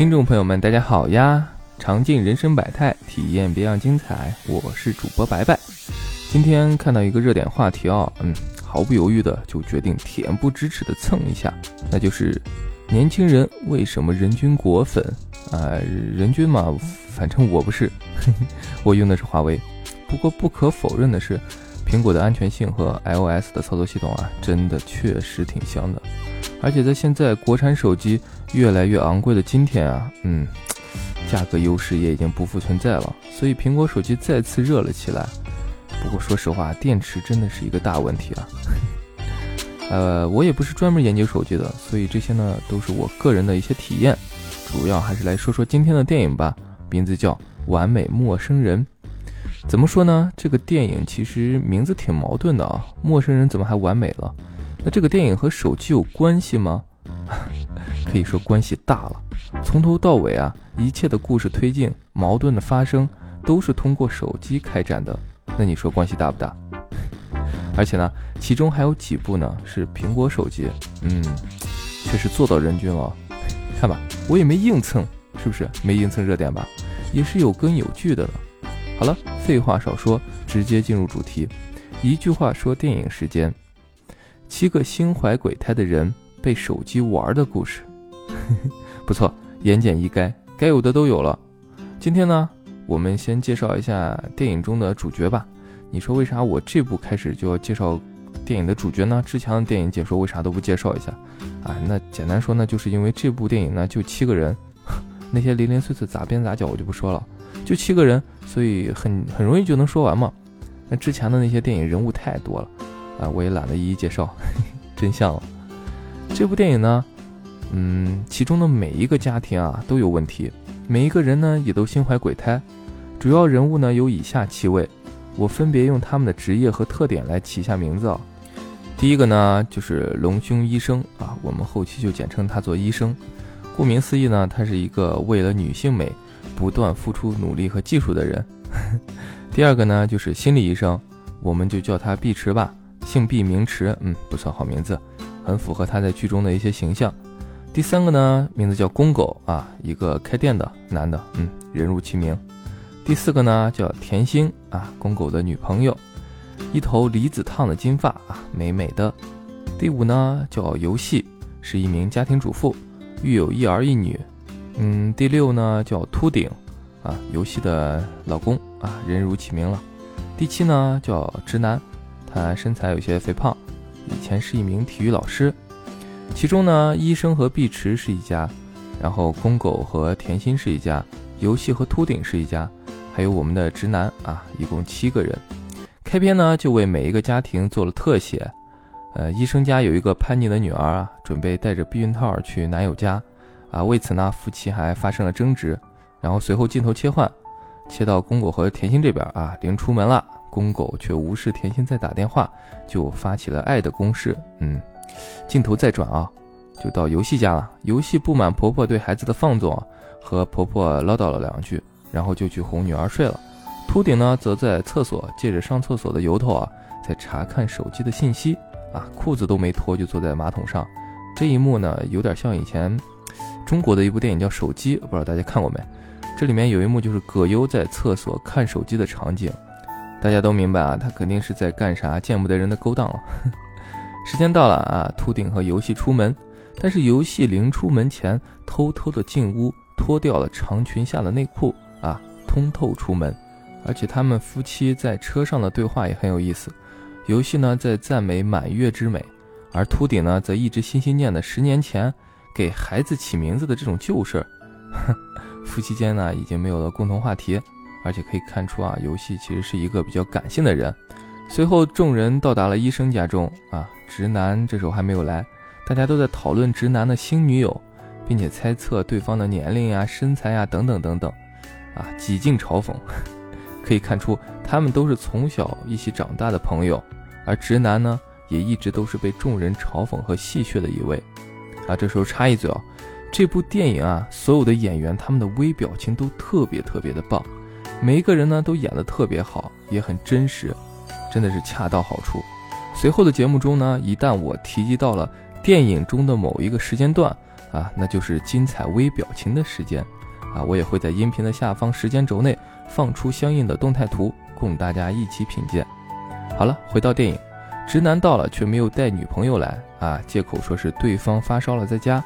听众朋友们，大家好呀！尝尽人生百态，体验别样精彩。我是主播白白。今天看到一个热点话题啊，嗯，毫不犹豫的就决定恬不知耻的蹭一下，那就是年轻人为什么人均果粉啊？人均嘛，反正我不是，我用的是华为。不过不可否认的是，苹果的安全性和 iOS 的操作系统啊，真的确实挺香的。而且在现在国产手机越来越昂贵的今天啊，嗯，价格优势也已经不复存在了，所以苹果手机再次热了起来。不过说实话，电池真的是一个大问题啊。呃，我也不是专门研究手机的，所以这些呢都是我个人的一些体验。主要还是来说说今天的电影吧，名字叫《完美陌生人》。怎么说呢？这个电影其实名字挺矛盾的啊，陌生人怎么还完美了？那这个电影和手机有关系吗？可以说关系大了。从头到尾啊，一切的故事推进、矛盾的发生，都是通过手机开展的。那你说关系大不大？而且呢，其中还有几部呢是苹果手机，嗯，确实做到人均了。看吧，我也没硬蹭，是不是？没硬蹭热点吧？也是有根有据的呢。好了，废话少说，直接进入主题。一句话说电影时间。七个心怀鬼胎的人被手机玩的故事，不错，言简意赅，该有的都有了。今天呢，我们先介绍一下电影中的主角吧。你说为啥我这部开始就要介绍电影的主角呢？之前的电影解说为啥都不介绍一下？啊，那简单说呢，就是因为这部电影呢就七个人，那些零零碎碎杂边杂角我就不说了，就七个人，所以很很容易就能说完嘛。那之前的那些电影人物太多了。啊，我也懒得一一介绍，真相了。这部电影呢，嗯，其中的每一个家庭啊都有问题，每一个人呢也都心怀鬼胎。主要人物呢有以下七位，我分别用他们的职业和特点来起下名字啊。第一个呢就是隆胸医生啊，我们后期就简称他做医生。顾名思义呢，他是一个为了女性美不断付出努力和技术的人。第二个呢就是心理医生，我们就叫他碧池吧。姓毕名池，嗯，不算，好名字，很符合他在剧中的一些形象。第三个呢，名字叫公狗啊，一个开店的男的，嗯，人如其名。第四个呢，叫甜心啊，公狗的女朋友，一头离子烫的金发啊，美美的。第五呢，叫游戏，是一名家庭主妇，育有一儿一女。嗯，第六呢，叫秃顶啊，游戏的老公啊，人如其名了。第七呢，叫直男。他身材有些肥胖，以前是一名体育老师。其中呢，医生和碧池是一家，然后公狗和甜心是一家，游戏和秃顶是一家，还有我们的直男啊，一共七个人。开篇呢，就为每一个家庭做了特写。呃，医生家有一个叛逆的女儿啊，准备带着避孕套去男友家，啊，为此呢，夫妻还发生了争执。然后随后镜头切换，切到公狗和甜心这边啊，临出门了。公狗却无视甜心在打电话，就发起了爱的攻势。嗯，镜头再转啊，就到游戏家了。游戏不满婆婆对孩子的放纵，和婆婆唠叨了两句，然后就去哄女儿睡了。秃顶呢，则在厕所借着上厕所的由头啊，在查看手机的信息啊，裤子都没脱就坐在马桶上。这一幕呢，有点像以前中国的一部电影叫《手机》，不知道大家看过没？这里面有一幕就是葛优在厕所看手机的场景。大家都明白啊，他肯定是在干啥见不得人的勾当了。时间到了啊，秃顶和游戏出门，但是游戏临出门前偷偷的进屋脱掉了长裙下的内裤啊，通透出门。而且他们夫妻在车上的对话也很有意思。游戏呢在赞美满月之美，而秃顶呢则一直心心念的十年前给孩子起名字的这种旧事儿。夫妻间呢已经没有了共同话题。而且可以看出啊，游戏其实是一个比较感性的人。随后，众人到达了医生家中啊，直男这时候还没有来，大家都在讨论直男的新女友，并且猜测对方的年龄呀、身材呀等等等等，啊，几近嘲讽。可以看出，他们都是从小一起长大的朋友，而直男呢，也一直都是被众人嘲讽和戏谑的一位。啊，这时候插一嘴啊，这部电影啊，所有的演员他们的微表情都特别特别的棒。每一个人呢都演得特别好，也很真实，真的是恰到好处。随后的节目中呢，一旦我提及到了电影中的某一个时间段，啊，那就是精彩微表情的时间啊！我也会在音频的下方时间轴内放出相应的动态图，供大家一起品鉴。好了，回到电影，直男到了却没有带女朋友来啊，借口说是对方发烧了在家。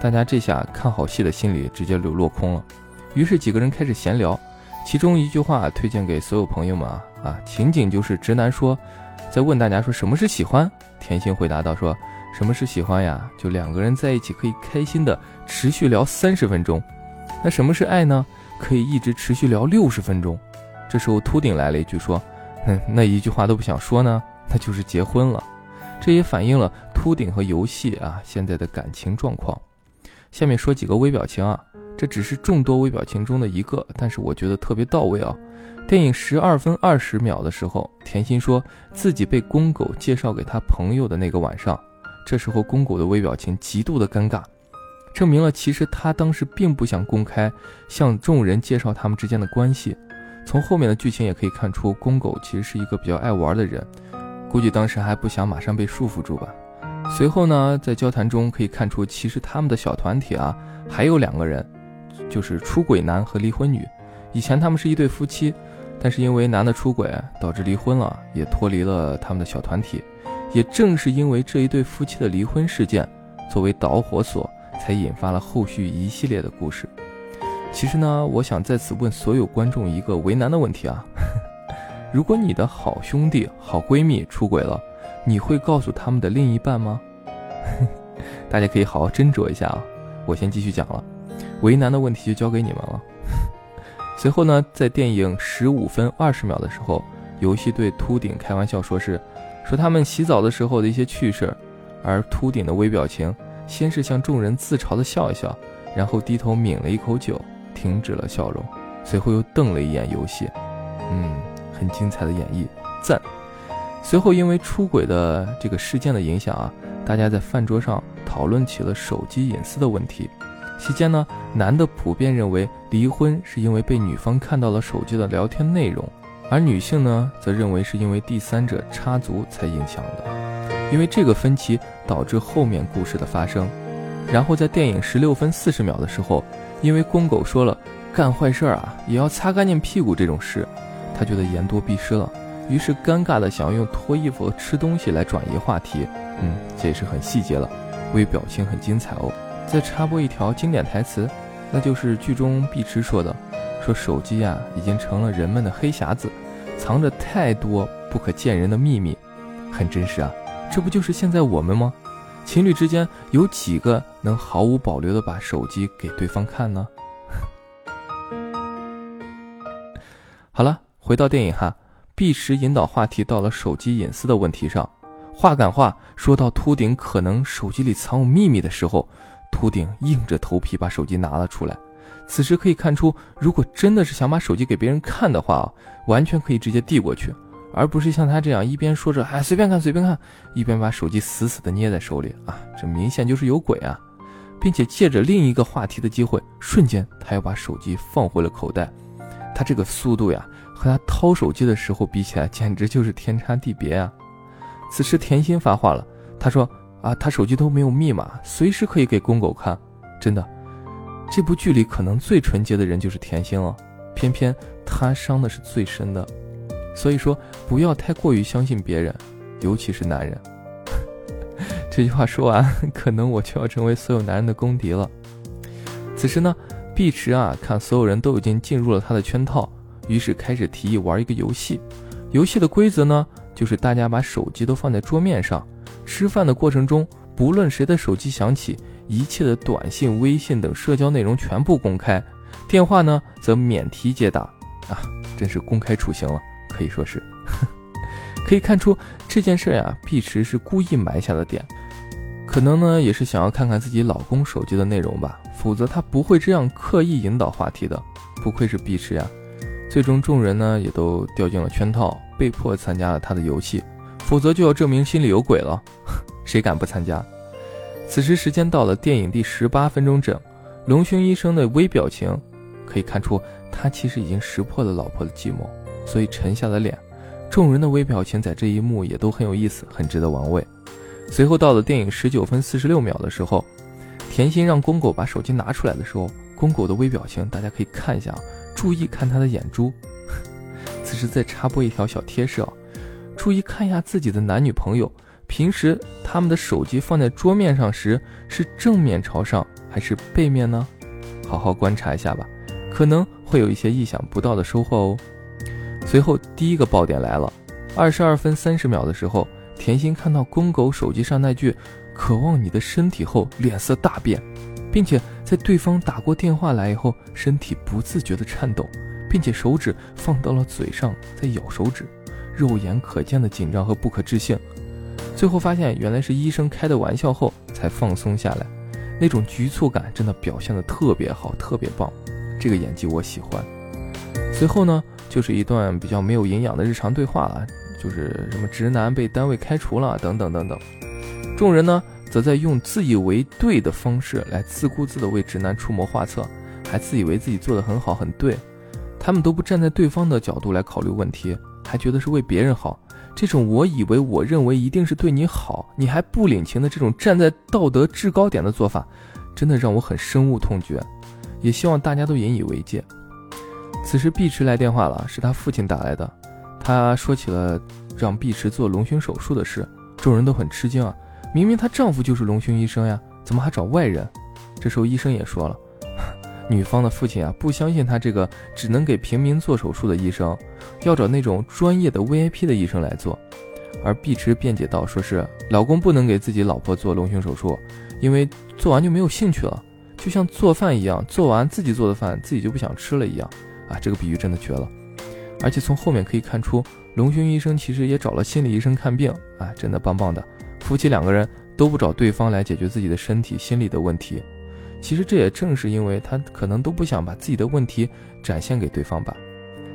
大家这下看好戏的心理直接就落空了。于是几个人开始闲聊，其中一句话推荐给所有朋友们啊啊，情景就是直男说，在问大家说什么是喜欢，甜心回答道说。什么是喜欢呀？就两个人在一起可以开心的持续聊三十分钟。那什么是爱呢？可以一直持续聊六十分钟。这时候秃顶来了一句说：“哼，那一句话都不想说呢，那就是结婚了。”这也反映了秃顶和游戏啊现在的感情状况。下面说几个微表情啊，这只是众多微表情中的一个，但是我觉得特别到位啊。电影十二分二十秒的时候，甜心说自己被公狗介绍给他朋友的那个晚上。这时候，公狗的微表情极度的尴尬，证明了其实他当时并不想公开向众人介绍他们之间的关系。从后面的剧情也可以看出，公狗其实是一个比较爱玩的人，估计当时还不想马上被束缚住吧。随后呢，在交谈中可以看出，其实他们的小团体啊还有两个人，就是出轨男和离婚女。以前他们是一对夫妻，但是因为男的出轨导致离婚了，也脱离了他们的小团体。也正是因为这一对夫妻的离婚事件作为导火索，才引发了后续一系列的故事。其实呢，我想在此问所有观众一个为难的问题啊：如果你的好兄弟、好闺蜜出轨了，你会告诉他们的另一半吗？大家可以好好斟酌一下啊。我先继续讲了，为难的问题就交给你们了。随后呢，在电影十五分二十秒的时候，游戏对秃顶开玩笑说是。说他们洗澡的时候的一些趣事，而秃顶的微表情，先是向众人自嘲的笑一笑，然后低头抿了一口酒，停止了笑容，随后又瞪了一眼游戏，嗯，很精彩的演绎，赞。随后因为出轨的这个事件的影响啊，大家在饭桌上讨论起了手机隐私的问题。期间呢，男的普遍认为离婚是因为被女方看到了手机的聊天内容。而女性呢，则认为是因为第三者插足才影响的，因为这个分歧导致后面故事的发生。然后在电影十六分四十秒的时候，因为公狗说了干坏事啊也要擦干净屁股这种事，他觉得言多必失了，于是尴尬的想要用脱衣服和吃东西来转移话题。嗯，这也是很细节了，微表情很精彩哦。再插播一条经典台词，那就是剧中碧池说的。说手机啊，已经成了人们的黑匣子，藏着太多不可见人的秘密，很真实啊。这不就是现在我们吗？情侣之间有几个能毫无保留的把手机给对方看呢？好了，回到电影哈，碧池引导话题到了手机隐私的问题上，话赶话说到秃顶可能手机里藏有秘密的时候，秃顶硬着头皮把手机拿了出来。此时可以看出，如果真的是想把手机给别人看的话，完全可以直接递过去，而不是像他这样一边说着“哎，随便看，随便看”，一边把手机死死的捏在手里啊，这明显就是有鬼啊！并且借着另一个话题的机会，瞬间他又把手机放回了口袋。他这个速度呀，和他掏手机的时候比起来，简直就是天差地别啊！此时甜心发话了，他说：“啊，他手机都没有密码，随时可以给公狗看，真的。”这部剧里可能最纯洁的人就是甜心了，偏偏他伤的是最深的，所以说不要太过于相信别人，尤其是男人。这句话说完，可能我就要成为所有男人的公敌了。此时呢，碧池啊，看所有人都已经进入了他的圈套，于是开始提议玩一个游戏。游戏的规则呢，就是大家把手机都放在桌面上，吃饭的过程中，不论谁的手机响起。一切的短信、微信等社交内容全部公开，电话呢则免提接打，啊，真是公开处刑了，可以说是。可以看出这件事呀，碧池是故意埋下的点，可能呢也是想要看看自己老公手机的内容吧，否则他不会这样刻意引导话题的。不愧是碧池呀，最终众人呢也都掉进了圈套，被迫参加了他的游戏，否则就要证明心里有鬼了，谁敢不参加？此时时间到了电影第十八分钟整，龙兄医生的微表情可以看出，他其实已经识破了老婆的计谋，所以沉下了脸。众人的微表情在这一幕也都很有意思，很值得玩味。随后到了电影十九分四十六秒的时候，甜心让公狗把手机拿出来的时候，公狗的微表情大家可以看一下，注意看他的眼珠。此时再插播一条小贴士啊，注意看一下自己的男女朋友，平时他们的手机放在桌面上时是正面朝上还是背面呢？好好观察一下吧，可能会有一些意想不到的收获哦。随后第一个爆点来了，二十二分三十秒的时候，甜心看到公狗手机上那句“渴望你的身体”后，脸色大变，并且在对方打过电话来以后，身体不自觉的颤抖。并且手指放到了嘴上，在咬手指，肉眼可见的紧张和不可置信。最后发现原来是医生开的玩笑后才放松下来，那种局促感真的表现的特别好，特别棒。这个演技我喜欢。随后呢，就是一段比较没有营养的日常对话了，就是什么直男被单位开除了等等等等。众人呢，则在用自以为对的方式来自顾自的为直男出谋划策，还自以为自己做的很好很对。他们都不站在对方的角度来考虑问题，还觉得是为别人好。这种我以为、我认为一定是对你好，你还不领情的这种站在道德制高点的做法，真的让我很深恶痛绝。也希望大家都引以为戒。此时碧池来电话了，是他父亲打来的。他说起了让碧池做隆胸手术的事，众人都很吃惊啊！明明她丈夫就是隆胸医生呀，怎么还找外人？这时候医生也说了。女方的父亲啊，不相信他这个只能给平民做手术的医生，要找那种专业的 VIP 的医生来做。而碧池辩解道，说是老公不能给自己老婆做隆胸手术，因为做完就没有兴趣了，就像做饭一样，做完自己做的饭自己就不想吃了一样。啊，这个比喻真的绝了。而且从后面可以看出，隆胸医生其实也找了心理医生看病，啊，真的棒棒的。夫妻两个人都不找对方来解决自己的身体、心理的问题。其实这也正是因为他可能都不想把自己的问题展现给对方吧。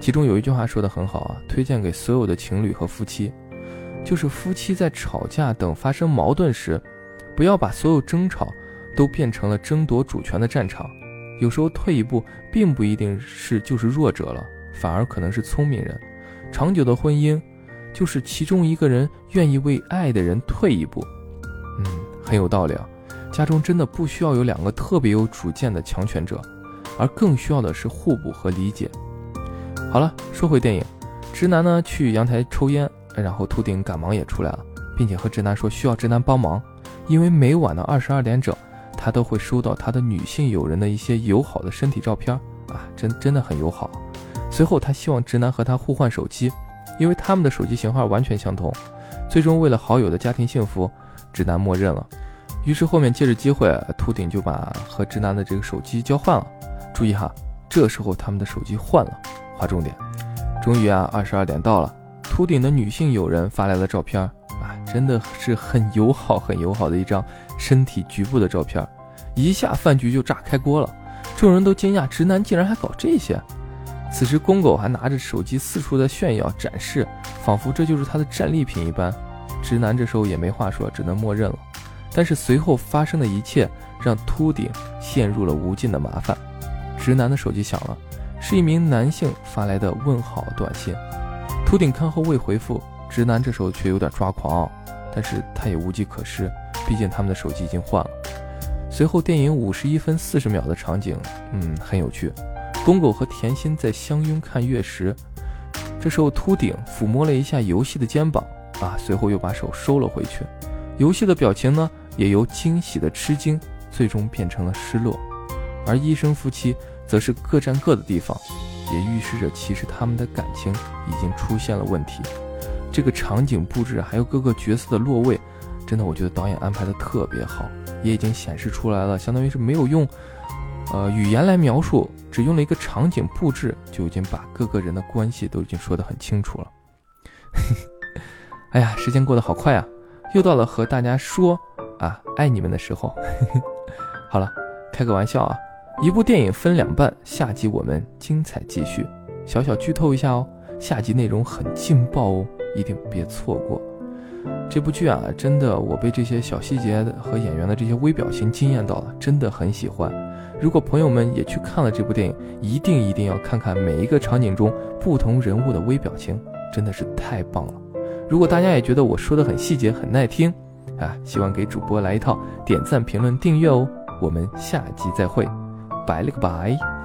其中有一句话说的很好啊，推荐给所有的情侣和夫妻，就是夫妻在吵架等发生矛盾时，不要把所有争吵都变成了争夺主权的战场。有时候退一步，并不一定是就是弱者了，反而可能是聪明人。长久的婚姻，就是其中一个人愿意为爱的人退一步。嗯，很有道理啊。家中真的不需要有两个特别有主见的强权者，而更需要的是互补和理解。好了，说回电影，直男呢去阳台抽烟，然后秃顶赶忙也出来了，并且和直男说需要直男帮忙，因为每晚的二十二点整，他都会收到他的女性友人的一些友好的身体照片啊，真真的很友好。随后他希望直男和他互换手机，因为他们的手机型号完全相同。最终为了好友的家庭幸福，直男默认了。于是后面借着机会，秃顶就把和直男的这个手机交换了。注意哈，这时候他们的手机换了。划重点，终于啊，二十二点到了，秃顶的女性友人发来了照片啊，真的是很友好、很友好的一张身体局部的照片，一下饭局就炸开锅了。众人都惊讶，直男竟然还搞这些。此时公狗还拿着手机四处的炫耀展示，仿佛这就是他的战利品一般。直男这时候也没话说，只能默认了。但是随后发生的一切让秃顶陷入了无尽的麻烦。直男的手机响了，是一名男性发来的问好短信。秃顶看后未回复，直男这时候却有点抓狂，但是他也无计可施，毕竟他们的手机已经换了。随后电影五十一分四十秒的场景，嗯，很有趣。公狗和甜心在相拥看月食，这时候秃顶抚摸了一下游戏的肩膀，啊，随后又把手收了回去。游戏的表情呢，也由惊喜的吃惊，最终变成了失落，而医生夫妻则是各占各的地方，也预示着其实他们的感情已经出现了问题。这个场景布置还有各个角色的落位，真的我觉得导演安排的特别好，也已经显示出来了，相当于是没有用，呃语言来描述，只用了一个场景布置，就已经把各个人的关系都已经说得很清楚了。哎呀，时间过得好快啊！又到了和大家说啊爱你们的时候，好了，开个玩笑啊！一部电影分两半，下集我们精彩继续。小小剧透一下哦，下集内容很劲爆哦，一定别错过。这部剧啊，真的我被这些小细节和演员的这些微表情惊艳到了，真的很喜欢。如果朋友们也去看了这部电影，一定一定要看看每一个场景中不同人物的微表情，真的是太棒了。如果大家也觉得我说的很细节、很耐听，啊，希望给主播来一套点赞、评论、订阅哦。我们下集再会，拜了个拜。